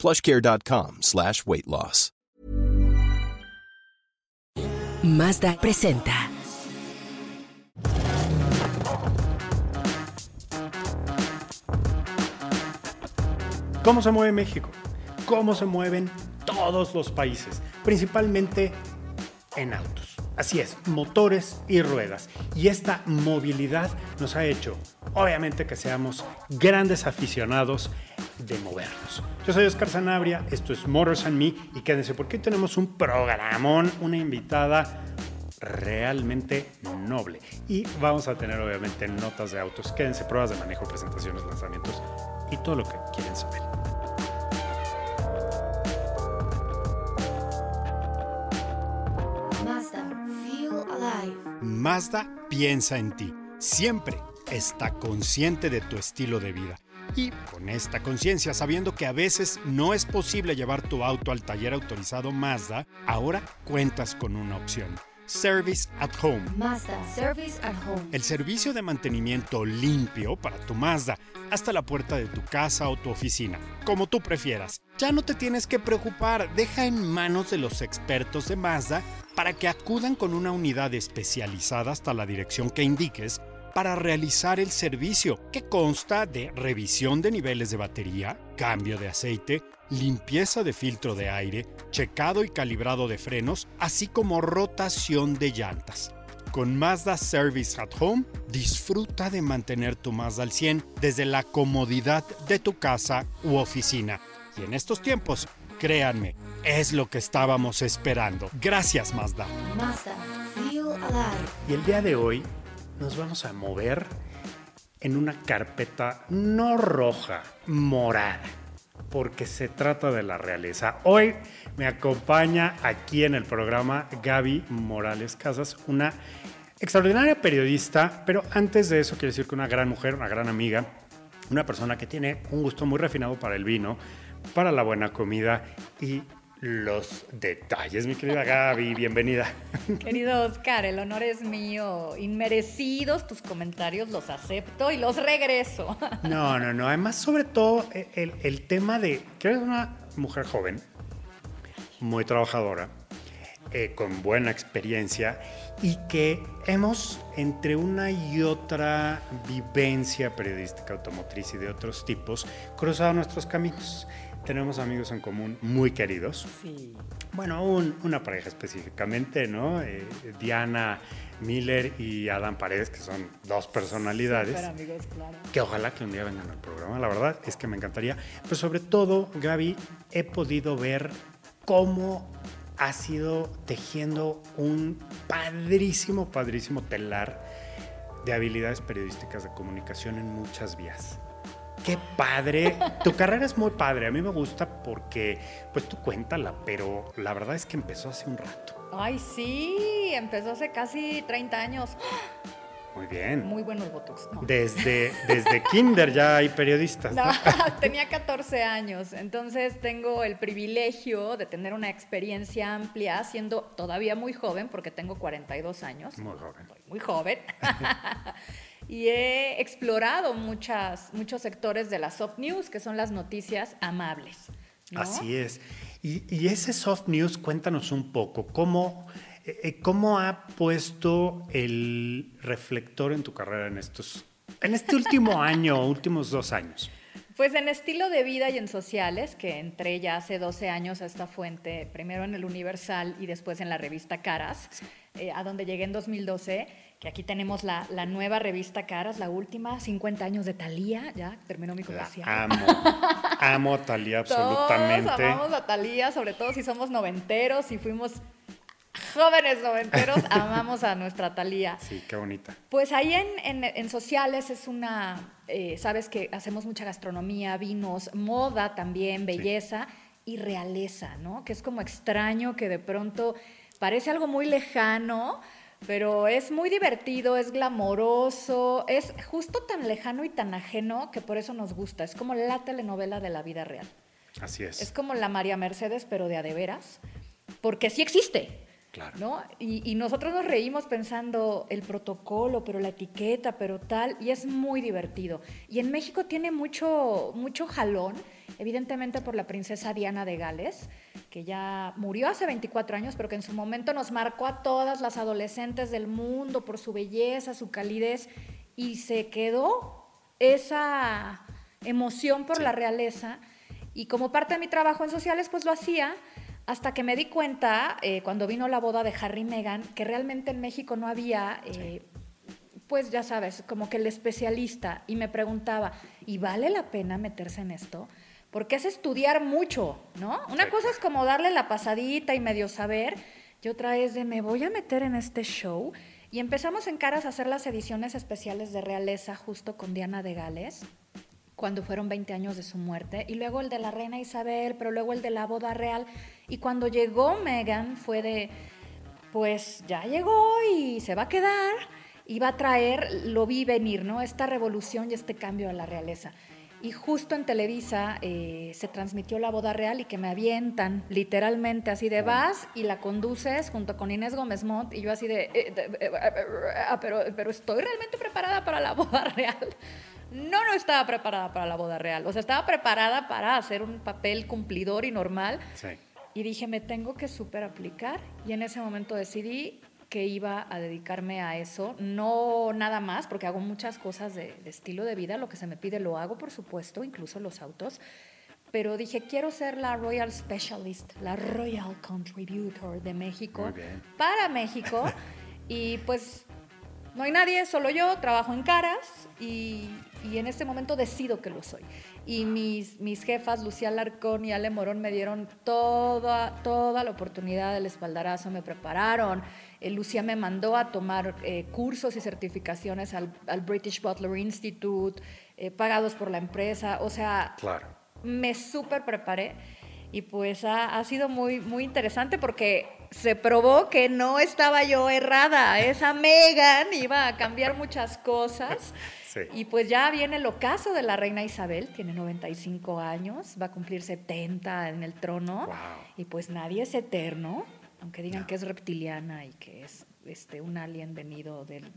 plushcare.com slash weight loss. Mazda presenta. ¿Cómo se mueve México? ¿Cómo se mueven todos los países? Principalmente en autos. Así es, motores y ruedas. Y esta movilidad nos ha hecho, obviamente, que seamos grandes aficionados de movernos. Yo soy Oscar Sanabria, esto es Motors and Me y quédense porque hoy tenemos un programón, una invitada realmente noble. Y vamos a tener obviamente notas de autos, quédense, pruebas de manejo, presentaciones, lanzamientos y todo lo que quieren saber. Mazda piensa en ti. Siempre está consciente de tu estilo de vida. Y con esta conciencia, sabiendo que a veces no es posible llevar tu auto al taller autorizado Mazda, ahora cuentas con una opción. Service at Home. Mazda, service at home. El servicio de mantenimiento limpio para tu Mazda hasta la puerta de tu casa o tu oficina, como tú prefieras. Ya no te tienes que preocupar, deja en manos de los expertos de Mazda para que acudan con una unidad especializada hasta la dirección que indiques para realizar el servicio, que consta de revisión de niveles de batería, cambio de aceite, limpieza de filtro de aire, checado y calibrado de frenos, así como rotación de llantas. Con Mazda Service at Home, disfruta de mantener tu Mazda al 100 desde la comodidad de tu casa u oficina. Y en estos tiempos, créanme, es lo que estábamos esperando. Gracias Mazda. Mazda, feel alive. Y el día de hoy nos vamos a mover en una carpeta no roja, morada, porque se trata de la realeza. Hoy me acompaña aquí en el programa Gaby Morales Casas, una extraordinaria periodista, pero antes de eso quiero decir que una gran mujer, una gran amiga, una persona que tiene un gusto muy refinado para el vino, para la buena comida y los detalles. Mi querida Gaby, bienvenida. Querido Oscar, el honor es mío. Inmerecidos tus comentarios, los acepto y los regreso. No, no, no. Además, sobre todo, el, el tema de que eres una mujer joven, muy trabajadora, eh, con buena experiencia y que hemos, entre una y otra vivencia periodística automotriz y de otros tipos, cruzado nuestros caminos. Tenemos amigos en común muy queridos. Sí. Bueno, un- una pareja específicamente, ¿no? Eh, Diana Miller y Adam Paredes, que son dos personalidades Super amigos, claro. que ojalá que un día vengan al programa, la verdad es que me encantaría. Pero sobre todo, Gaby, he podido ver cómo ha sido tejiendo un padrísimo, padrísimo telar de habilidades periodísticas de comunicación en muchas vías. Qué padre. Tu carrera es muy padre. A mí me gusta porque, pues tú cuéntala, pero la verdad es que empezó hace un rato. Ay, sí, empezó hace casi 30 años. Muy bien. Muy buenos botox. No. Desde, desde kinder ya hay periodistas. No, ¿no? tenía 14 años, entonces tengo el privilegio de tener una experiencia amplia, siendo todavía muy joven, porque tengo 42 años. Muy joven. Muy joven. Y he explorado muchas, muchos sectores de la soft news, que son las noticias amables. ¿no? Así es. Y, y ese soft news, cuéntanos un poco, ¿cómo, eh, eh, ¿cómo ha puesto el reflector en tu carrera en estos, en este último año, últimos dos años? Pues en estilo de vida y en sociales, que entré ya hace 12 años a esta fuente, primero en el Universal y después en la revista Caras, eh, a donde llegué en 2012, que aquí tenemos la, la nueva revista Caras, la última, 50 años de Talía, ya terminó mi La comercial. amo. Amo a Talía Todos absolutamente. amamos a Talía, sobre todo si somos noventeros y fuimos jóvenes noventeros, amamos a nuestra Talía. Sí, qué bonita. Pues ahí en, en- en sociales es una, eh, sabes que hacemos mucha gastronomía, vinos, moda también, belleza. y realeza, ¿no? Que es como extraño que de pronto parece algo muy lejano, pero es muy divertido, es glamoroso, es justo tan lejano y tan ajeno que por eso nos gusta. Es como la telenovela de la vida real. Así es. Es como la María Mercedes, pero de a de veras, porque sí existe. Claro. ¿no? Y, y nosotros nos reímos pensando el protocolo, pero la etiqueta, pero tal, y es muy divertido. Y en México tiene mucho, mucho jalón, evidentemente por la princesa Diana de Gales, que ya murió hace 24 años, pero que en su momento nos marcó a todas las adolescentes del mundo por su belleza, su calidez, y se quedó esa emoción por Sí. la realeza. Y como parte de mi trabajo en sociales, pues lo hacía hasta que me di cuenta, eh, cuando vino la boda de Harry y Meghan, que realmente en México no había, eh, pues ya sabes, como que el especialista. Y me preguntaba, ¿y vale la pena meterse en esto? Porque es estudiar mucho, ¿no? Una Sí. cosa es como darle la pasadita y medio saber, y otra es de, me voy a meter en este show. Y empezamos en Caras a hacer las ediciones especiales de Realeza justo con Diana de Gales cuando fueron 20 años de su muerte, y luego el de la reina Isabel, pero luego el de la boda real. Y cuando llegó Meghan fue de, pues ya llegó y se va a quedar, y va a traer, lo vi venir, ¿no? Esta revolución y este cambio a la realeza. Y justo en Televisa eh, se transmitió la boda real y que me avientan literalmente así de vas y la conduces junto con Inés Gómez Montt y yo así de, eh, de- eh, ah, pero, pero estoy realmente preparada para la boda real. No, no estaba preparada para la boda real. O sea, estaba preparada para hacer un papel cumplidor y normal. Sí. Y dije, me tengo que súper aplicar. Y en ese momento decidí que iba a dedicarme a eso. No nada más, porque hago muchas cosas de, de estilo de vida. Lo que se me pide lo hago, por supuesto, incluso los autos. Pero dije, quiero ser la Royal Specialist, la Royal Contributor de México para México. y pues no hay nadie, solo yo, trabajo en caras y, y en este momento decido que lo soy. Y mis, mis jefas, Lucía Larcón y Ale Morón, me dieron toda, toda la oportunidad del espaldarazo, me prepararon. Eh, Lucía me mandó a tomar eh, cursos y certificaciones al, al British Butler Institute, eh, pagados por la empresa. O sea, Claro. me súper preparé y pues ha, ha sido muy, muy interesante porque se probó que no estaba yo errada. Esa Megan iba a cambiar muchas cosas. Sí. Y pues ya viene el ocaso de la reina Isabel, tiene 95 años, va a cumplir 70 en el trono. Wow. Y pues nadie es eterno, aunque digan que es reptiliana y que es este, un alien venido del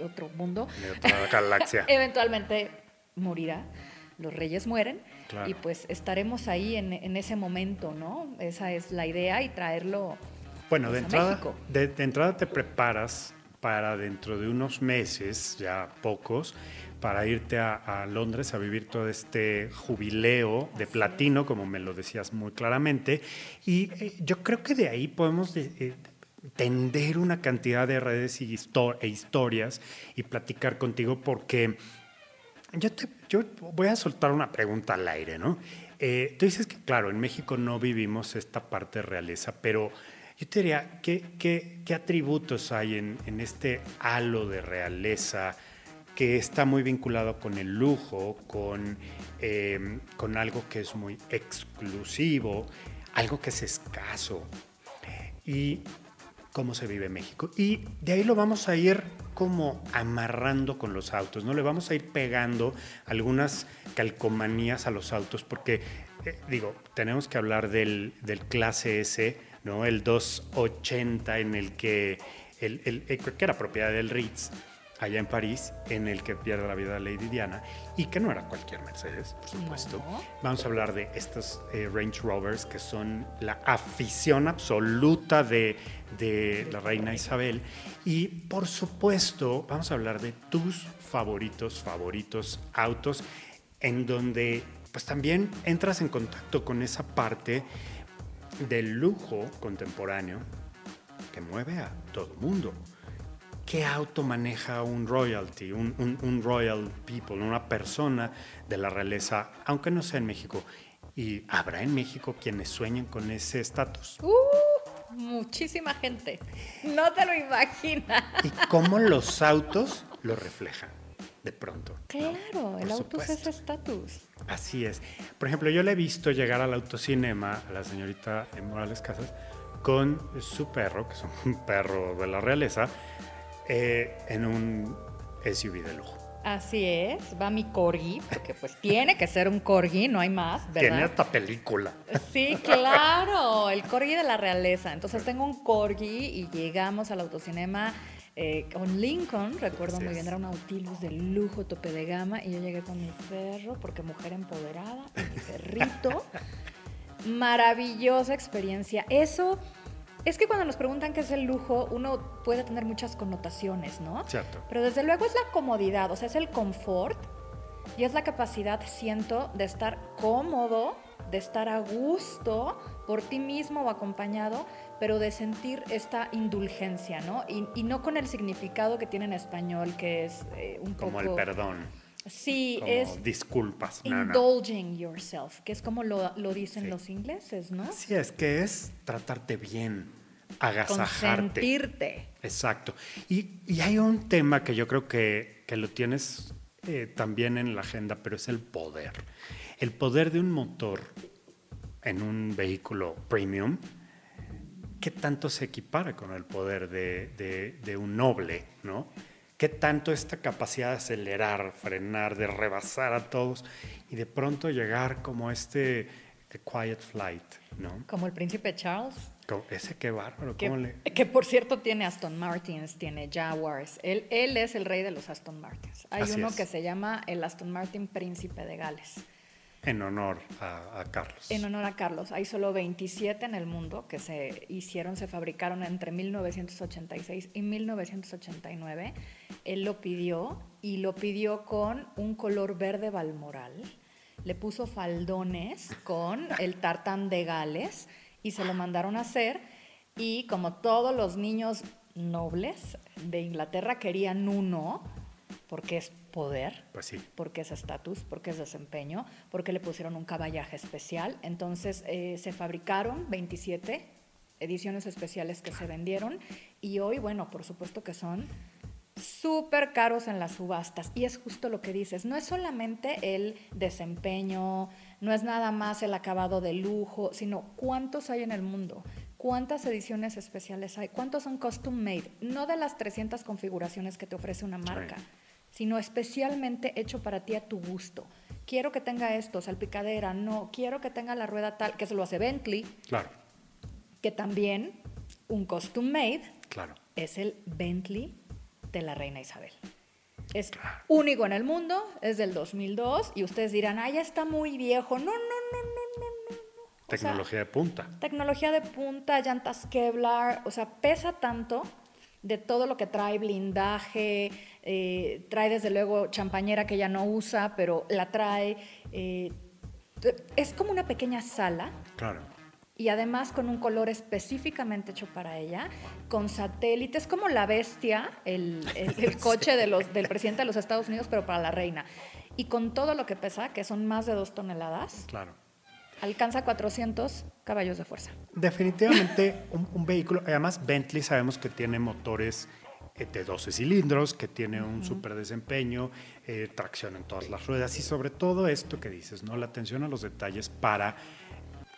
otro mundo. De otra galaxia. Eventualmente morirá, los reyes mueren Claro. y pues estaremos ahí en, en ese momento, ¿no? Esa es la idea y traerlo Bueno, de pues, entrada, de, de entrada te preparas para dentro de unos meses, ya pocos, para irte a, a Londres a vivir todo este jubileo de platino, como me lo decías muy claramente. Y eh, yo creo que de ahí podemos de- eh, tender una cantidad de redes y e historias y platicar contigo porque yo, te- yo voy a soltar una pregunta al aire, ¿no? Eh, tú dices que, claro, en México no vivimos esta parte de realeza, pero yo te diría, ¿qué, qué, atributos hay en, en este halo de realeza que está muy vinculado con el lujo, con, eh, con algo que es muy exclusivo, algo que es escaso? Y cómo se vive México. Y de ahí lo vamos a ir como amarrando con los autos, ¿no? Le vamos a ir pegando algunas calcomanías a los autos, porque, eh, digo, tenemos que hablar del, del clase S, ¿no? El 280 en el que, el, el- eh, que era propiedad del Ritz, allá en París, en el que pierde la vida Lady Diana, y que no era cualquier Mercedes, por supuesto. No. Vamos a hablar de estos eh, Range Rovers que son la afición absoluta de, de la reina Isabel. Y por supuesto, vamos a hablar de tus favoritos, favoritos autos, en donde pues también entras en contacto con esa parte del lujo contemporáneo que mueve a todo mundo. ¿Qué auto maneja un royalty, un, un- un royal people, una persona de la realeza, aunque no sea en México? Y habrá en México quienes sueñen con ese estatus. ¡Uh! Muchísima gente. No te lo imaginas. ¿Y cómo los autos lo reflejan? De pronto. Claro, el Por autos es estatus. Así es. Por ejemplo, yo le he visto llegar al autocinema a la señorita Morales Casas con su perro, que es un perro de la realeza, eh, en un SUV de lujo. Así es, va mi corgi, porque pues tiene que ser un corgi, no hay más, ¿verdad? Tiene hasta película. Sí, claro, el corgi de la realeza. Entonces tengo un corgi y llegamos al autocinema eh, con Lincoln, recuerdo Así muy bien, era un Nautilus de lujo, tope de gama, y yo llegué con mi perro, porque mujer empoderada, y mi perrito. Maravillosa experiencia. Eso, es que cuando nos preguntan qué es el lujo, uno puede tener muchas connotaciones, ¿no? Cierto. Pero desde luego es la comodidad, o sea, es el confort y es la capacidad, siento, de estar cómodo, de estar a gusto por ti mismo o acompañado, pero de sentir esta indulgencia, ¿no? Y, y no con el significado que tiene en español, que es eh, un Como poco... el perdón. Sí, Como es disculpas. Indulging yourself, que es como lo, lo dicen Sí. los ingleses, ¿no? Sí, es que es tratarte bien, agasajarte. Consentirte. Exacto. Y, y hay un tema que yo creo que, que lo tienes eh, también en la agenda, pero es el poder. El poder de un motor en un vehículo premium, ¿qué tanto se equipara con el poder de, de- de un noble, no? ¿Qué tanto esta capacidad de acelerar, frenar, de rebasar a todos y de pronto llegar como este quiet flight, ¿no? Como el príncipe Charles. Ese qué bárbaro, Que, ¿cómo le...? que, por cierto tiene Aston Martins, tiene Jaguars. Él, él es el rey de los Aston Martins. Hay Así uno es. que se llama el Aston Martin Príncipe de Gales. En honor a, Carlos. En honor a Carlos. Hay solo 27 en el mundo que se hicieron, se fabricaron entre 1986 y 1989. Él lo pidió y lo pidió con un color verde balmoral. Le puso faldones con el tartán de Gales y se lo mandaron a hacer. Y como todos los niños nobles de Inglaterra querían uno, porque es poder, Pues sí. porque es estatus, porque es desempeño, porque le pusieron un caballaje especial. Entonces eh, se fabricaron 27 ediciones especiales que se vendieron y hoy, bueno, por supuesto que son súper caros en las subastas. Y es justo lo que dices, no es solamente el desempeño, no es nada más el acabado de lujo, sino cuántos hay en el mundo. ¿Cuántas ediciones especiales hay? ¿Cuántos son custom made? No de las 300 configuraciones que te ofrece una marca, sino especialmente hecho para ti a tu gusto. Quiero que tenga esto, salpicadera, no, quiero que tenga la rueda tal, que se lo hace Bentley, Claro, que también un custom made claro. es el Bentley de la reina Isabel. Es único en el mundo, es del 2002 y ustedes dirán, ah, ya está muy viejo. No, no. no. O sea, Tecnología de punta. Tecnología de punta, llantas Kevlar, o sea, pesa tanto de todo lo que trae blindaje, eh, trae desde luego champañera que ya no usa, pero la trae. eh, es como una pequeña sala Claro. y además con un color específicamente hecho para ella, con satélites, como la bestia, el, el- el coche de los, del presidente de los Estados Unidos, pero para la reina. Y con todo lo que pesa, que son más de dos toneladas, Claro. Alcanza 400 caballos de fuerza. Definitivamente un, un vehículo, además Bentley sabemos que tiene motores eh, de 12 cilindros, que tiene un súper desempeño, eh, tracción en todas las ruedas y sobre todo esto que dices, ¿no? La atención a los detalles para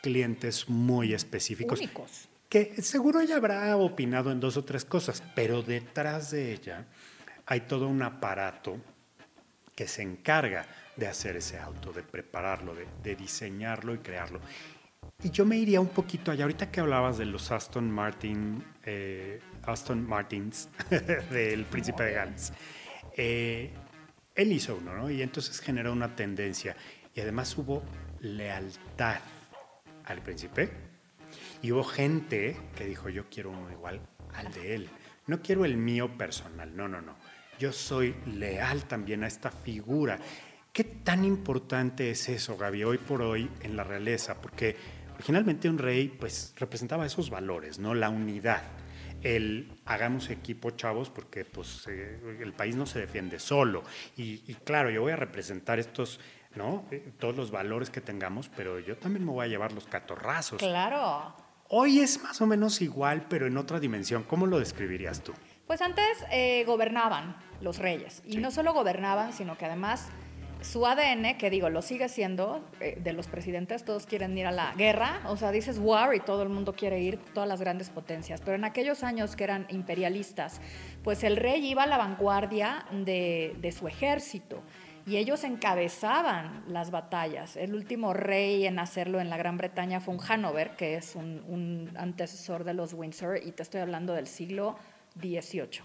clientes muy específicos. Únicos. Que seguro ella habrá opinado en dos o tres cosas, pero detrás de ella hay todo un aparato que se encarga de hacer ese auto, de prepararlo, de, diseñarlo y crearlo. Y yo me iría un poquito allá, ahorita que hablabas de los Aston Martin, eh, Aston Martins del Príncipe de Gales. Eh, él hizo uno, ¿no? Y entonces generó una tendencia. Y además hubo lealtad al príncipe. Y hubo gente que dijo, yo quiero uno igual al de él. No quiero el mío personal, no, no, no. Yo soy leal también a esta figura. ¿Qué tan importante es eso, Gaby, hoy por hoy en la realeza? Porque originalmente un rey pues representaba esos valores, ¿no? La unidad. El hagamos equipo, chavos, porque pues eh, el país no se defiende solo. Y, y claro, yo voy a representar estos, ¿no? Eh, todos los valores que tengamos, pero yo también me voy a llevar los catorrazos. Claro. Hoy es más o menos igual, pero en otra dimensión. ¿Cómo lo describirías tú? Pues antes eh, gobernaban, los reyes. Y no solo gobernaban, sino que además su ADN, que digo, lo sigue siendo, eh, de los presidentes, todos quieren ir a la guerra, o sea, dices war y todo el mundo quiere ir, todas las grandes potencias, pero en aquellos años que eran imperialistas, pues el rey iba a la vanguardia de, su ejército y ellos encabezaban las batallas. El último rey en hacerlo en la Gran Bretaña fue un Hanover, que es un antecesor de los Windsor, y te estoy hablando del siglo XVIII.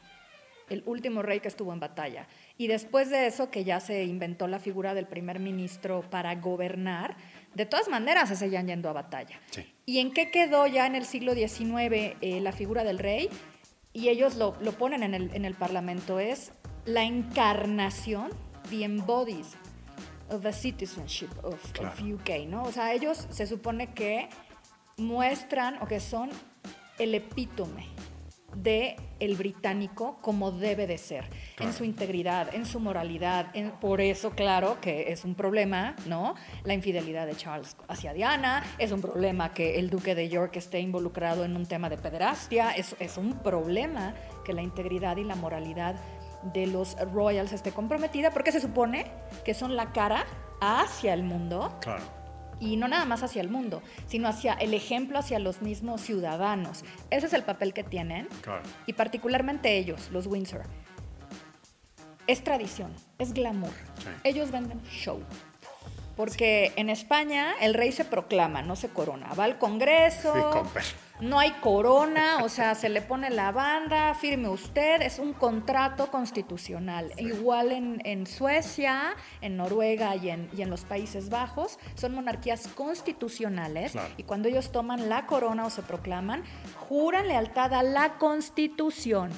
El último rey que estuvo en batalla. Y después de eso, que ya se inventó la figura del primer ministro para gobernar, de todas maneras se seguían yendo a batalla. Sí. ¿Y en qué quedó ya en el siglo XIX eh, la figura del rey? Y ellos lo, lo ponen en el, en el Parlamento, es la encarnación, the embodies of the citizenship of, of Claro. UK, ¿no? O sea, ellos se supone que muestran o que son el epítome de el británico como debe de ser, en su integridad, en su moralidad. en- por eso, claro, que es un problema, ¿no? La infidelidad de Charles hacia Diana, es un problema que el duque de York esté involucrado en un tema de pederastia, es, es un problema que la integridad y la moralidad de los royals esté comprometida, porque se supone que son la cara hacia el mundo Claro. Y no nada más hacia el mundo, sino hacia el ejemplo hacia los mismos ciudadanos. Ese es el papel que tienen Claro. y particularmente ellos, los Windsor. Es tradición, es glamour. Sí. Ellos venden show. Porque en España el rey se proclama, no se corona. Va al Congreso, Sí. No hay corona, o sea, se le pone la banda, firme usted, es un contrato constitucional. Igual en, en Suecia, en Noruega y en, y en los Países Bajos, son monarquías constitucionales Claro. y cuando ellos toman la corona o se proclaman, juran lealtad a la constitución.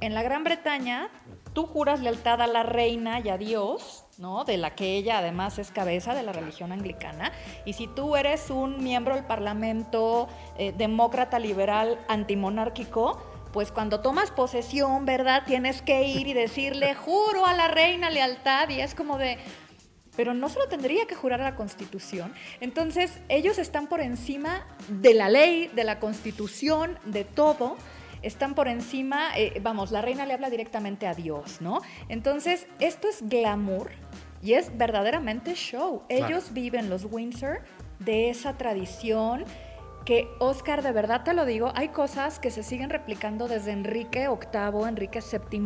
En la Gran Bretaña, tú juras lealtad a la reina y a Dios, ¿no? De la que ella además es cabeza de la religión anglicana. Y si tú eres un miembro del Parlamento eh, demócrata liberal antimonárquico, pues cuando tomas posesión, ¿verdad? Tienes que ir y decirle, juro a la reina lealtad. Y es como de, pero no se lo tendría que jurar a la Constitución. Entonces, ellos están por encima de la ley, de la Constitución, de todo. Están por encima, eh, vamos, la reina le habla directamente a Dios, ¿no? Entonces, esto es glamour y es verdaderamente show. Claro. Ellos viven, los Windsor, de esa tradición que, Oscar, de verdad te lo digo, hay cosas que se siguen replicando desde Enrique VIII, Enrique VII,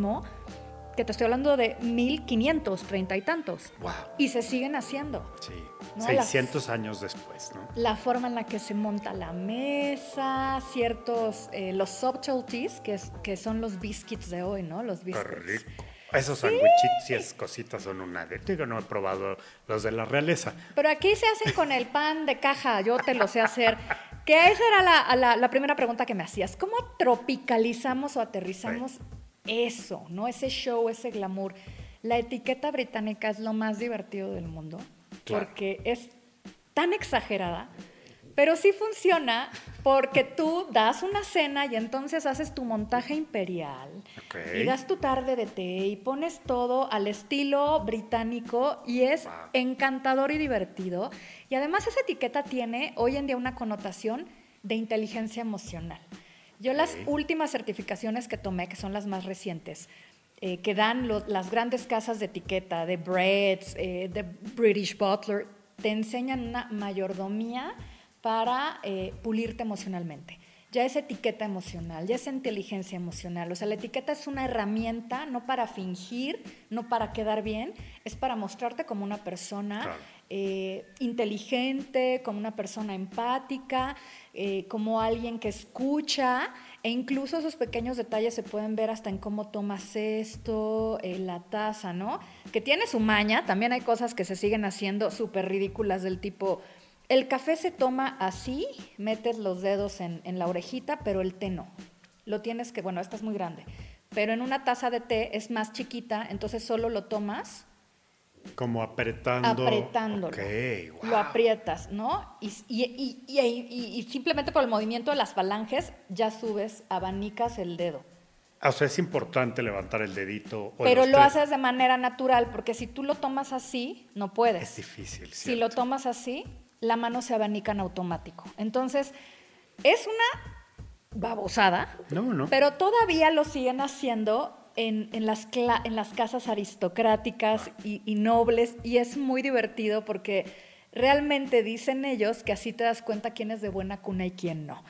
que te estoy hablando de 1530 y tantos. Wow. Y se siguen haciendo. Sí. No, 600 años después, ¿no? La forma en la que se monta la mesa, ciertos, eh, los subtleties, que, es- que son los biscuits de hoy, ¿no? Los biscuits. Esos sandwichitos y esas cositas son una de... Digo, no he probado los de la realeza. Pero aquí se hacen con el pan de caja, yo te lo sé hacer. Que esa era la, la- la primera pregunta que me hacías. ¿Cómo tropicalizamos o aterrizamos eso, no? Ese show, ese glamour. La etiqueta británica es lo más divertido del mundo Claro. porque es tan exagerada, pero sí funciona porque tú das una cena y entonces haces tu montaje imperial Ok. y das tu tarde de té y pones todo al estilo británico y es Wow. encantador y divertido. Y además esa etiqueta tiene hoy en día una connotación de inteligencia emocional. Yo las últimas certificaciones que tomé, que son las más recientes, eh, que dan lo- las grandes casas de etiqueta, de Breads, eh, de British Butler, te enseñan una mayordomía para eh, pulirte emocionalmente. Ya es etiqueta emocional, ya es inteligencia emocional. O sea, la etiqueta es una herramienta no para fingir, no para quedar bien, es para mostrarte como una persona Claro. Eh, inteligente, como una persona empática, eh, como alguien que escucha, e incluso esos pequeños detalles se pueden ver hasta en cómo tomas esto, eh, la taza, ¿no? Que tiene su maña, también hay cosas que se siguen haciendo súper ridículas del tipo, el café se toma así, metes los dedos en, en la orejita, pero el té no. Lo tienes que, bueno, esta es muy grande, pero en una taza de té es más chiquita, entonces solo lo tomas Como apretando. apretándolo. Ok, wow. Lo aprietas, ¿no? Y, y- y- y- y- y simplemente por el movimiento de las falanges ya subes, abanicas el dedo. O sea, es importante levantar el dedito. o Pero lo tres. haces de manera natural, porque si tú lo tomas así, no puedes. Es difícil, Si lo ¿cierto? tomas así, la mano se abanica en automático. Entonces, es una babosada, No, no. pero todavía lo siguen haciendo en, en las, en las casas aristocráticas y, y nobles y es muy divertido porque realmente dicen ellos que así te das cuenta quién es de buena cuna y quién no.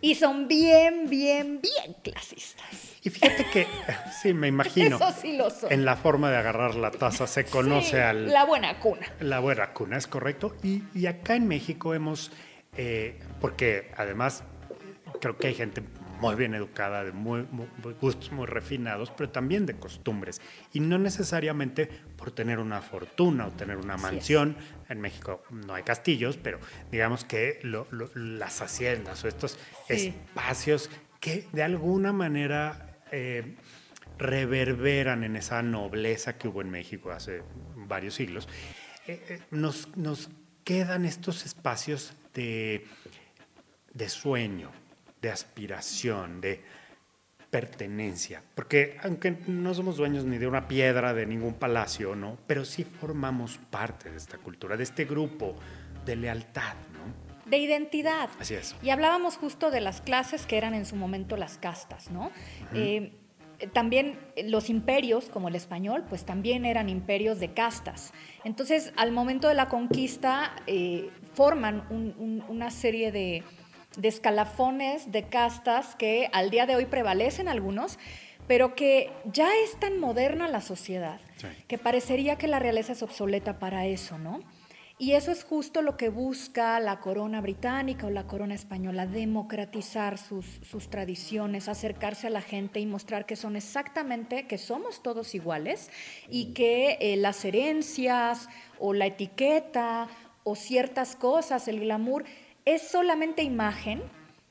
Y son bien, bien, bien clasistas. Y fíjate que, sí, me imagino. Eso sí lo son. En la forma de agarrar la taza se conoce Sí, al... La buena cuna. La buena cuna, es correcto. Y, y acá en México hemos, eh, porque además creo que hay gente muy bien educada, de muy, muy- gustos muy refinados, pero también de costumbres. Y no necesariamente por tener una fortuna o tener una mansión. En México no hay castillos, pero digamos que lo- lo- las haciendas o estos Sí. espacios que de alguna manera... eh, reverberan en esa nobleza que hubo en México hace varios siglos, eh, eh, nos, nos quedan estos espacios de, de sueño, de aspiración, de pertenencia. Porque aunque no somos dueños ni de una piedra, de ningún palacio, ¿no? Pero sí formamos parte de esta cultura, de este grupo de lealtad, ¿no? De identidad. Así es. Y hablábamos justo de las clases que eran en su momento las castas, ¿no? Eh, también los imperios, como el español, pues también eran imperios de castas. Entonces, al momento de la conquista, eh, forman un- un- una serie de, de escalafones, de castas que al día de hoy prevalecen algunos, pero que ya es tan moderna la sociedad Sí. que parecería que la realeza es obsoleta para eso, ¿no? Y eso es justo lo que busca la corona británica o la corona española, democratizar sus, sus tradiciones, acercarse a la gente y mostrar que son exactamente, que somos todos iguales y que eh, las herencias o la etiqueta o ciertas cosas, el glamour, es solamente imagen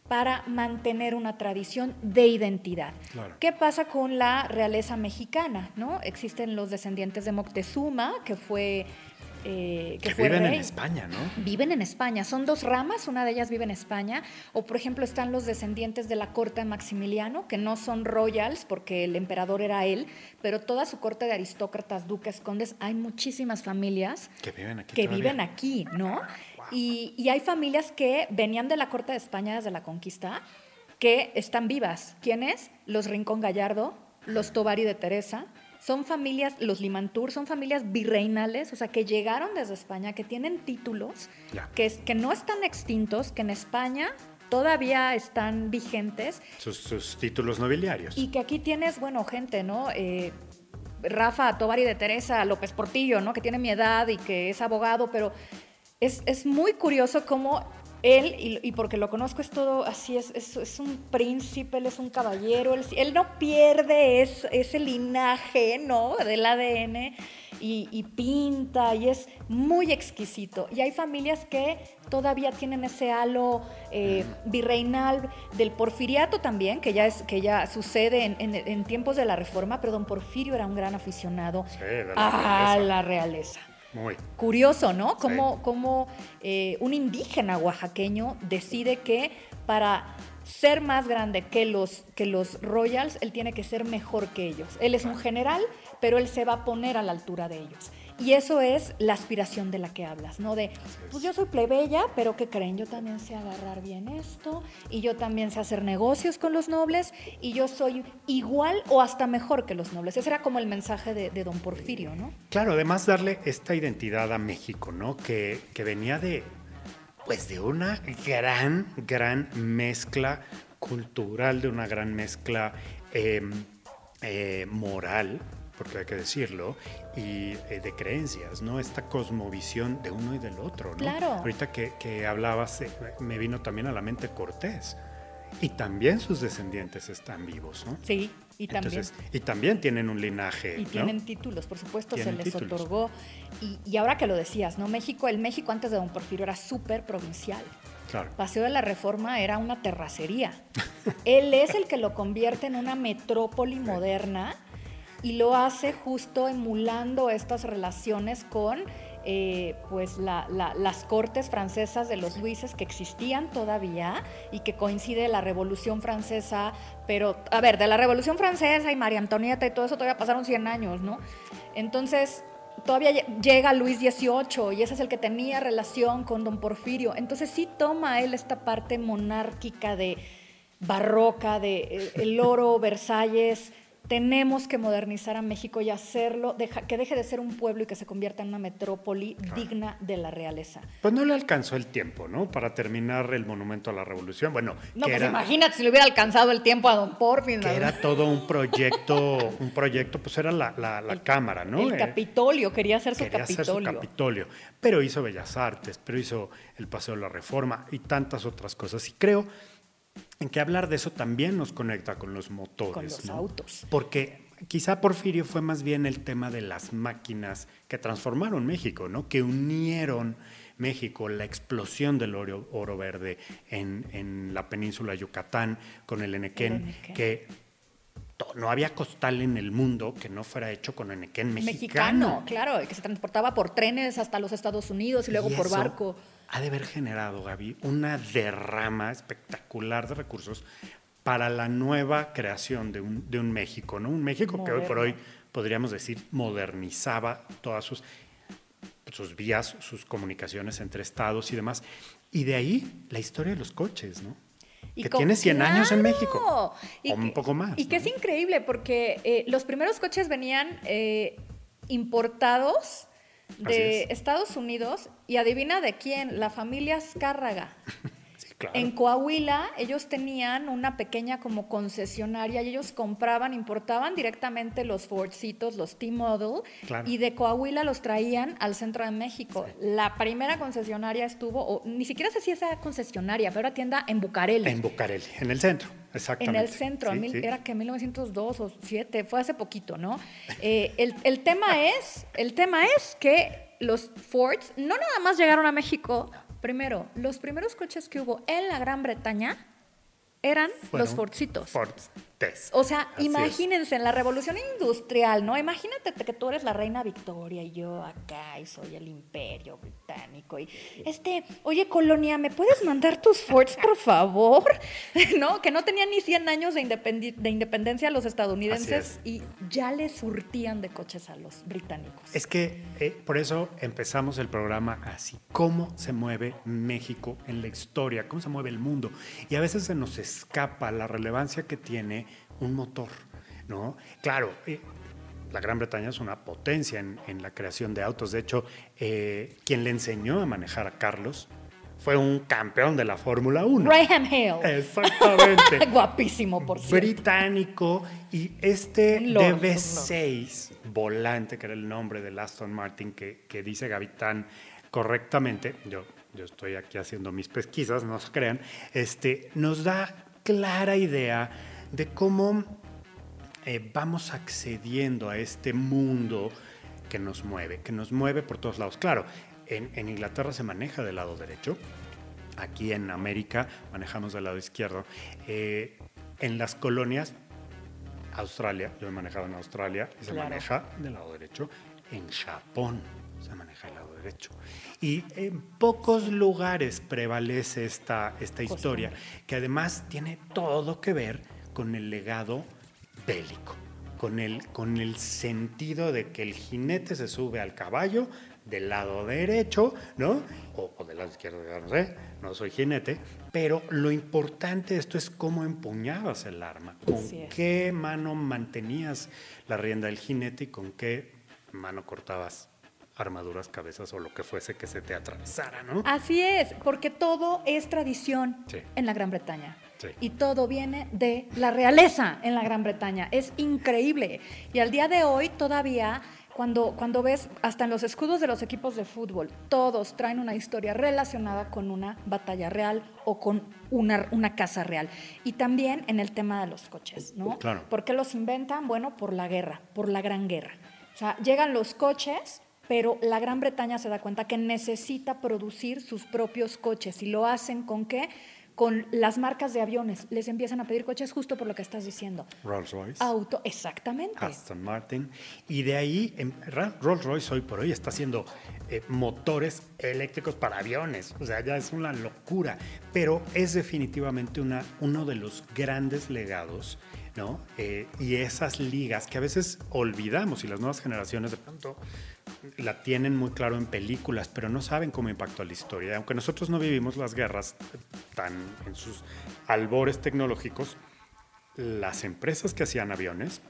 para mantener una tradición de identidad. Claro. ¿Qué pasa con la realeza mexicana? ¿no? Existen los descendientes de Moctezuma, que fue... eh, Que, viven en. España, ¿no? Viven en España, son dos ramas, una de ellas vive en España, o por ejemplo están los descendientes de la corte de Maximiliano, que no son royals porque el emperador era él, pero toda su corte de aristócratas, duques, condes, hay muchísimas familias Que viven aquí que todavía. viven aquí, ¿no? Y, y hay familias que venían de la corte de España desde la conquista, que están vivas. ¿Quiénes? Los Rincón Gallardo, los Tovari de Teresa. Son familias, los Limantur, son familias virreinales, o sea, que llegaron desde España, que tienen títulos, que, que no están extintos, que en España todavía están vigentes Sus, sus títulos nobiliarios. y que aquí tienes, bueno, gente, ¿no? Eh, Rafa Tovari de Teresa, López Portillo, ¿no? Que tiene mi edad y que es abogado, pero es, es muy curioso cómo él, y, y porque lo conozco, es todo así, es, es, es un príncipe, él es un caballero, él, él no pierde es- ese linaje, ¿no? Del ADN y, y pinta y es muy exquisito. Y hay familias que todavía tienen ese halo eh, virreinal del porfiriato también, que ya, es, que ya sucede en, en- en tiempos de la reforma, pero don Porfirio era un gran aficionado Sí, a realeza. la realeza. Muy. Curioso, ¿no? Cómo, Sí. cómo, eh, un indígena oaxaqueño decide que para ser más grande que los, que los royals, él tiene que ser mejor que ellos. Él es un general, pero él se va a poner a la altura de ellos. Y eso es la aspiración de la que hablas, ¿no? De, pues yo soy plebeya, pero ¿qué creen? Yo también sé agarrar bien esto, y yo también sé hacer negocios con los nobles, y yo soy igual o hasta mejor que los nobles. Ese era como el mensaje de, de don Porfirio, ¿no? Claro, además darle esta identidad a México, ¿no? Que, que venía de, pues de una gran, gran mezcla cultural, de una gran mezcla eh, eh, moral, porque hay que decirlo, y eh, de creencias, ¿no? Esta cosmovisión de uno y del otro, ¿no? Claro. Ahorita que, que hablabas, eh, me vino también a la mente Cortés. Y también sus descendientes están vivos, ¿no? Sí, y también. Entonces, y también tienen un linaje. Y ¿no? tienen títulos, por supuesto, se les títulos. otorgó. Y, y ahora que lo decías, ¿no? México, el México antes de Don Porfirio era súper provincial. Claro. Paseo de la Reforma era una terracería. Él es el que lo convierte en una metrópoli moderna y lo hace justo emulando estas relaciones con eh, pues la- la- las cortes francesas de los Luises que existían todavía y que coincide la Revolución Francesa, pero a ver, de la Revolución Francesa y María Antonieta y todo eso todavía pasaron 100 años, ¿no? Entonces, todavía lle- llega Luis XVIII y ese es el que tenía relación con don Porfirio. Entonces sí toma él esta parte monárquica de barroca, de eh, el oro, Versalles, tenemos que modernizar a México y hacerlo, deja- que deje de ser un pueblo y que se convierta en una metrópoli digna de la realeza. Pues no le alcanzó el tiempo, ¿no? Para terminar el monumento a la revolución. Bueno, No, pues era, imagínate si le hubiera alcanzado el tiempo a Don Porfis. que era todo un proyecto, un proyecto, pues era la, la- la Cámara, ¿no? El Eh, Capitolio, quería hacer su quería hacer su. Capitolio. Pero hizo Bellas Artes, pero hizo el Paseo de la Reforma y tantas otras cosas. Y creo en que hablar de eso también nos conecta con los motores. Con los ¿no? autos. Porque quizá Porfirio fue más bien el tema de las máquinas que transformaron México, ¿no? Que unieron México, la explosión del oro, oro verde en, en la península Yucatán con el Enequén, El Enequén. que no había costal en el mundo que no fuera hecho con Enequén mexicano. Mexicano, claro, que se transportaba por trenes hasta los Estados Unidos y luego Y por barco. Ha de haber generado, Gaby, una derrama espectacular de recursos para la nueva creación de un, de un México, ¿no? Un México que hoy por hoy Moderno. podríamos decir modernizaba todas sus, sus vías, sus comunicaciones entre estados y demás. Y de ahí la historia de los coches, ¿no? que co- tiene 100 años en ¡Claro! México. Y o un que- poco más. Y que ¿no? es increíble porque eh, los primeros coches venían eh, importados de es. Estados Unidos y adivina de quién, la familia Azcárraga. Claro. En Coahuila ellos tenían una pequeña como concesionaria y ellos compraban, importaban directamente los Fordcitos, los T-Model Claro. y de Coahuila los traían al centro de México. La primera concesionaria estuvo, o ni siquiera sé si esa concesionaria, pero era tienda en Bucareli. En Bucareli, en el centro, En exactamente. el centro, Sí, en mil- sí. era que 1902 o 7, fue hace poquito, ¿no? Eh, el, el tema es, el tema es que los Fords no nada más llegaron a México. Primero, los primeros coches que hubo en la Gran Bretaña eran Fueron los Fordcitos. O sea, Así es. imagínense, en la revolución industrial, ¿no? Imagínate que tú eres la reina Victoria y yo acá y soy el imperio británico. Y este, oye, colonia, ¿me puedes mandar tus Fords, por favor? ¿No? Que no tenían ni 100 años de, de independencia los estadounidenses y ya les surtían de coches a los británicos. Es que eh, por eso empezamos el programa así. ¿Cómo se mueve México en la historia? ¿Cómo se mueve el mundo? Y a veces se nos escapa la relevancia que tiene un motor, ¿no? Claro, eh, la Gran Bretaña es una potencia en, en la creación de autos. De hecho, eh, quien le enseñó a manejar a Carlos fue un campeón de la Fórmula 1. Graham Hale. Exactamente. Guapísimo, por cierto. británico y este lord, DB6 volante, que era el nombre del Aston Martin que, que dice Gavitán correctamente, yo, yo estoy aquí haciendo mis pesquisas, no se crean, este, nos da clara idea de cómo eh, vamos accediendo a este mundo que nos mueve, que nos mueve por todos lados. Claro, en, en Inglaterra se maneja del lado derecho, aquí en América manejamos del lado izquierdo. Eh, en las colonias, Australia, yo he manejado en Australia y se Claro. maneja del lado derecho. En Japón se maneja del lado derecho. Y en pocos lugares prevalece esta, esta historia, que además tiene todo que ver con el legado bélico, con el, con el sentido de que el jinete se sube al caballo del lado derecho, ¿no? O, o del lado izquierdo, no sé, no soy jinete, pero lo importante de esto es cómo empuñabas el arma, con qué mano mantenías la rienda del jinete y con qué mano cortabas armaduras, cabezas o lo que fuese que se te atravesara, ¿no? Así es, porque todo es tradición Sí. en la Gran Bretaña. Sí. Y todo viene de la realeza en la Gran Bretaña. Es increíble. Y al día de hoy todavía, cuando, cuando ves hasta en los escudos de los equipos de fútbol, todos traen una historia relacionada con una batalla real o con una, una casa real. Y también en el tema de los coches, ¿no? Claro. ¿Por qué los inventan? Bueno, por la guerra, por la gran guerra. O sea, llegan los coches, pero la Gran Bretaña se da cuenta que necesita producir sus propios coches. ¿Y lo hacen con qué? Con las marcas de aviones. Les empiezan a pedir coches justo por lo que estás diciendo. Rolls Royce. Auto, exactamente. Aston Martin. Y de ahí, em, Rolls Royce hoy por hoy está haciendo eh, motores eléctricos para aviones. O sea, ya es una locura. Pero es definitivamente una, uno de los grandes legados, ¿no? Eh, y esas ligas que a veces olvidamos y las nuevas generaciones de pronto la tienen muy claro en películas, pero no saben cómo impactó la historia. Aunque nosotros no vivimos las guerras tan en sus albores tecnológicos, las empresas que hacían aviones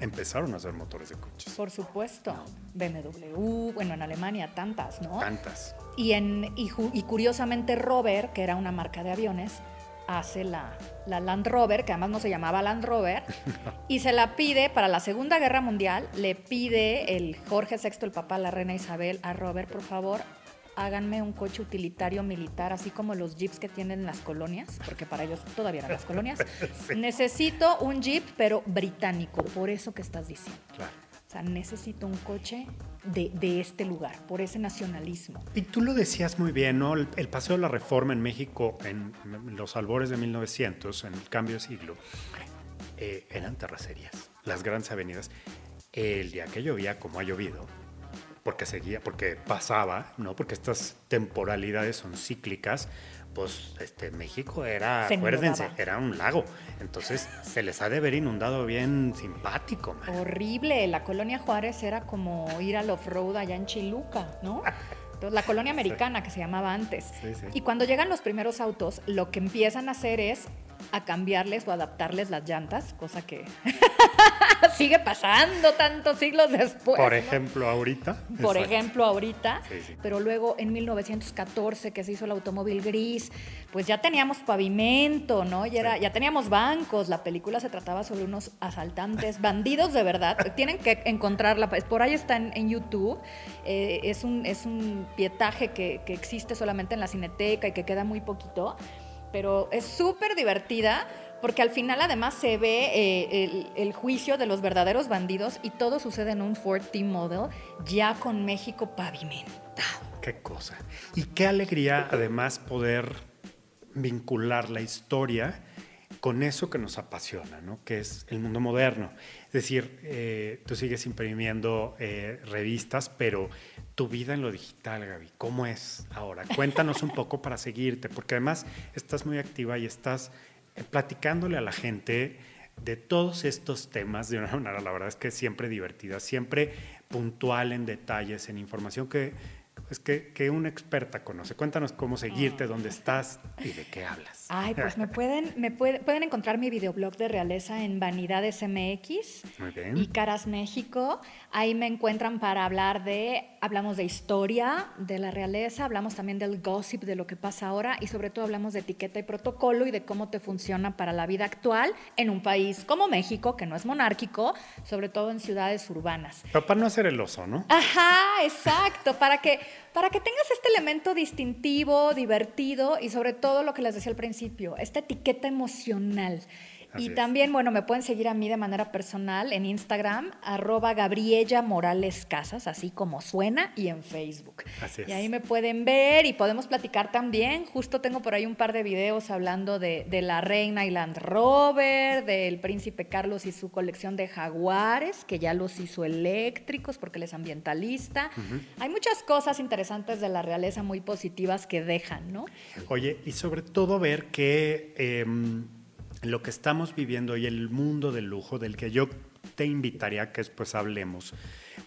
empezaron a hacer motores de coches. Por supuesto. BMW, bueno, en Alemania tantas, ¿no? Tantas. Y, en, y, curiosamente Rover, que era una marca de aviones, hace la, la Land Rover, que además no se llamaba Land Rover, y se la pide para la Segunda Guerra Mundial, le pide el Jorge VI, el papá la reina Isabel, a Robert, por favor, háganme un coche utilitario militar, así como los jeeps que tienen las colonias, porque para ellos todavía eran las colonias. Necesito un jeep, pero británico, por eso que estás diciendo. Claro. Sea, necesito un coche de, de este lugar, por ese nacionalismo. Y tú lo decías muy bien, ¿no? El, el paseo de la reforma en México en los albores de 1900, en el cambio de siglo, eh, eran terracerías, las grandes avenidas. El día que llovía, como ha llovido, porque seguía, porque pasaba, ¿no? Porque estas temporalidades son cíclicas, pues este, México era, Se acuérdense, inundaba. era un lago. Entonces se les ha de haber inundado bien simpático, man. Horrible, la colonia Juárez era como ir al off-road allá en Chiluca, ¿no? Entonces, la colonia americana que se llamaba antes. Sí, sí. Y cuando llegan los primeros autos, lo que empiezan a hacer es a cambiarles o adaptarles las llantas, cosa que sigue pasando tantos siglos después. Por ¿no? ejemplo, ahorita. Por Exacto. ejemplo, ahorita, sí. pero luego en 1914 que se hizo el automóvil gris, pues ya teníamos pavimento, ¿no? Ya, era, ya teníamos bancos, la película se trataba sobre unos asaltantes, bandidos de verdad, tienen que encontrarla, por ahí está en, en YouTube, eh, es, un, es un pietaje que, que existe solamente en la cineteca y que queda muy poquito, pero es súper divertida. Porque al final además se ve eh, el, el juicio de los verdaderos bandidos y todo sucede en un Ford T-Model ya con México pavimentado. Qué cosa. Y qué alegría además poder vincular la historia con eso que nos apasiona, ¿no? que es el mundo moderno. Es decir, eh, tú sigues imprimiendo eh, revistas, pero tu vida en lo digital, Gaby, ¿cómo es ahora? Cuéntanos un poco para seguirte, porque además estás muy activa y estás eh, platicándole a la gente de todos estos temas de una manera, la verdad es que siempre divertida, siempre puntual en detalles, en información que, pues que, que una experta conoce. Cuéntanos cómo seguirte, dónde estás y de qué hablas. Ay, pues me pueden, me puede- pueden encontrar mi videoblog de realeza en Vanidades MX bien. y Caras México. Ahí me encuentran para hablar de, hablamos de historia de la realeza, hablamos también del gossip de lo que pasa ahora y sobre todo hablamos de etiqueta y protocolo y de cómo te funciona para la vida actual en un país como México, que no es monárquico, sobre todo en ciudades urbanas. Pero para no hacer el oso, ¿no? Ajá, exacto, para que, para que tengas este elemento distintivo, divertido y sobre todo lo que les decía al principio, esta etiqueta emocional. Así y es. también, bueno, me pueden seguir a mí de manera personal en Instagram, arroba Gabriella Morales Casas, así como suena, y en Facebook. Así es. Y ahí me pueden ver y podemos platicar también. Justo tengo por ahí un par de videos hablando de, de la reina y Land Rover, del príncipe Carlos y su colección de jaguares, que ya los hizo eléctricos porque él es ambientalista. Hay muchas cosas interesantes de la realeza muy positivas que dejan, ¿no? Oye, y sobre todo ver que em, lo que estamos viviendo hoy, el mundo del lujo, del que yo te invitaría a que después hablemos,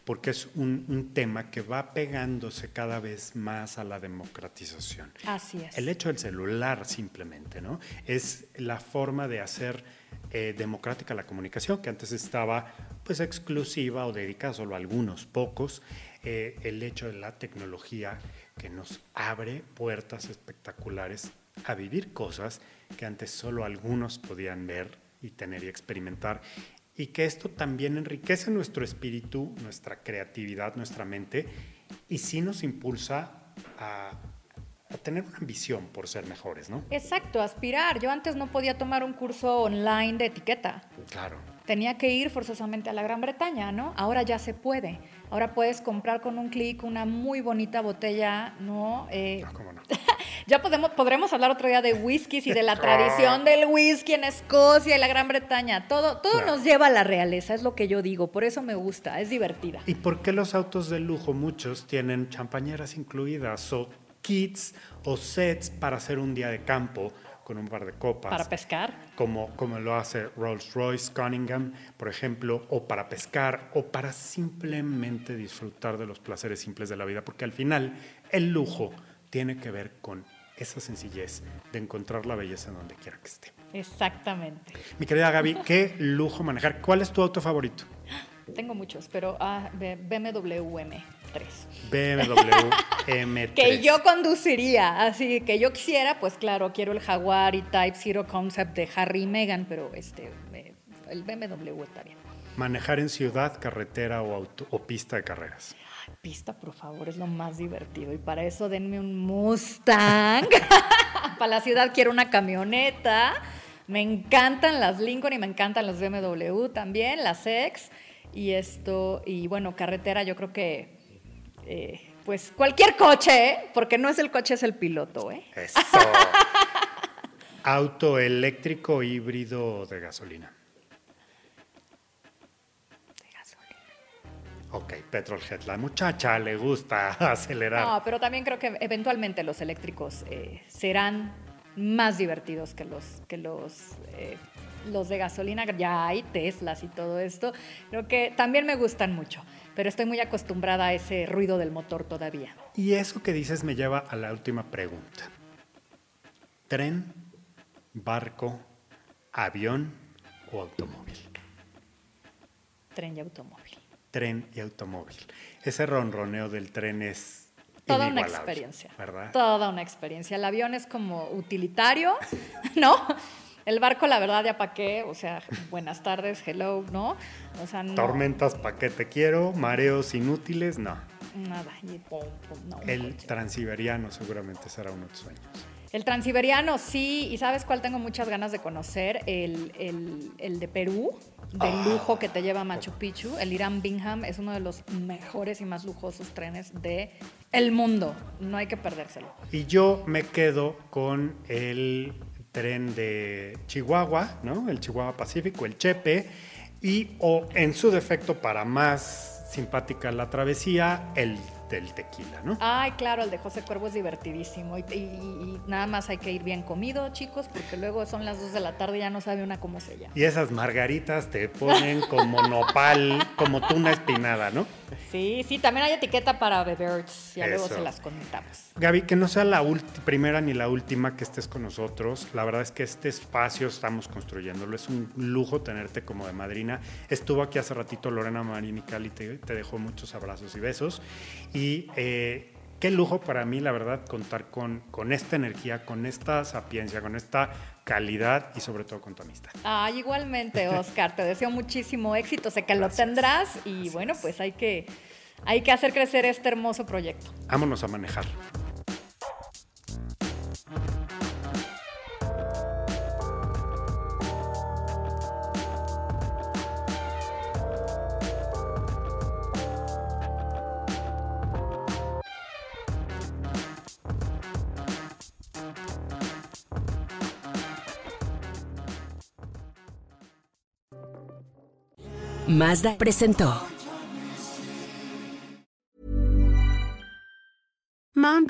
porque es un, un tema que va pegándose cada vez más a la democratización. Así es. El hecho del celular simplemente, ¿no? Es la forma de hacer eh, democrática la comunicación, que antes estaba pues exclusiva o dedicada solo a algunos pocos. Eh, el hecho de la tecnología que nos abre puertas espectaculares a vivir cosas que antes solo algunos podían ver y tener y experimentar. Y que esto también enriquece nuestro espíritu, nuestra creatividad, nuestra mente, y sí nos impulsa a, a tener una ambición por ser mejores, ¿no? Exacto, aspirar. Yo antes no podía tomar un curso online de etiqueta. Claro. Tenía que ir forzosamente a la Gran Bretaña, ¿no? Ahora ya se puede. Ahora puedes comprar con un clic una muy bonita botella, ¿no? Eh, No, cómo no. ya podemos, podremos hablar otro día de whiskies y de la tradición del whisky en Escocia y la Gran Bretaña. Todo, todo nos lleva a la realeza, es lo que yo digo. Por eso me gusta, es divertida. ¿Y por qué los autos de lujo, muchos, tienen champañeras incluidas o kits o sets para hacer un día de campo con un par de copas? Para pescar. como, como lo hace Rolls Royce, Cunningham, por ejemplo, o para pescar, o para simplemente disfrutar de los placeres simples de la vida, porque al final el lujo tiene que ver con esa sencillez de encontrar la belleza en donde quiera que esté. Exactamente. Mi querida Gaby, qué lujo manejar. ¿Cuál es tu auto favorito? Tengo muchos, pero ah, BMW M3. BMW M3. Que yo conduciría, así que yo quisiera, pues claro, quiero el Jaguar y Type Zero Concept de Harry y Meghan, pero este, eh, el BMW está bien. Manejar en ciudad, carretera o, auto- o pista de carreras. Pista, por favor, es lo más divertido. Y para eso denme un Mustang. para la ciudad quiero una camioneta. Me encantan las Lincoln y me encantan las BMW también, las X. Y esto, y bueno, carretera, yo creo que, eh, pues cualquier coche, ¿eh? porque no es el coche, es el piloto, ¿eh? Eso. Auto eléctrico, híbrido de gasolina. De gasolina. Ok, Petrolhead. La muchacha le gusta acelerar. No, pero también creo que eventualmente los eléctricos eh, serán más divertidos que los, que los, eh, los de gasolina. Ya hay Teslas y todo esto. Creo que también me gustan mucho, pero estoy muy acostumbrada a ese ruido del motor todavía. Y eso que dices me lleva a la última pregunta. ¿Tren, barco, avión o automóvil? Tren y automóvil. Tren y automóvil. Ese ronroneo del tren es Toda una experiencia. ¿verdad? Toda una experiencia. El avión es como utilitario, ¿no? El barco, la verdad, ya para qué. O sea, buenas tardes, hello, ¿no? O sea, no. Tormentas, ¿pa' qué te quiero? Mareos inútiles, no. Nada. y pum, pum, no, un El coche. transiberiano seguramente será uno de tus sueños. El transiberiano, sí. ¿Y sabes cuál tengo muchas ganas de conocer? El, el- el de Perú, del lujo que te lleva a Machu Picchu. El Irán Bingham es uno de los mejores y más lujosos trenes de el mundo. No hay que perdérselo. Y yo me quedo con el tren de Chihuahua, ¿no? El Chihuahua Pacífico, el Chepe, y o en su defecto para más simpática la travesía, el del tequila, ¿no? Ay, claro, el de José Cuervo es divertidísimo. Y, y- y nada más hay que ir bien comido, chicos, porque luego son las 2 de la tarde y ya no sabe una cómo se llama. Y esas margaritas te ponen como nopal, como tuna espinada, ¿no? Sí, sí, también hay etiqueta para beberts. Ya luego se las comentamos. Gaby, que no sea la primera ni la última que estés con nosotros. La verdad es que este espacio estamos construyéndolo. Es un lujo tenerte como de madrina. Estuvo aquí hace ratito Lorena Marini Cali, te, te dejó muchos abrazos y besos. Y eh, qué lujo para mí, la verdad, contar con, con esta energía, con esta sapiencia, con esta calidad y sobre todo con tu amistad. Ay, igualmente, Oscar, te deseo muchísimo éxito, sé que lo tendrás y bueno, pues hay que, hay que hacer crecer este hermoso proyecto. Vámonos a manejar. Mazda presentó.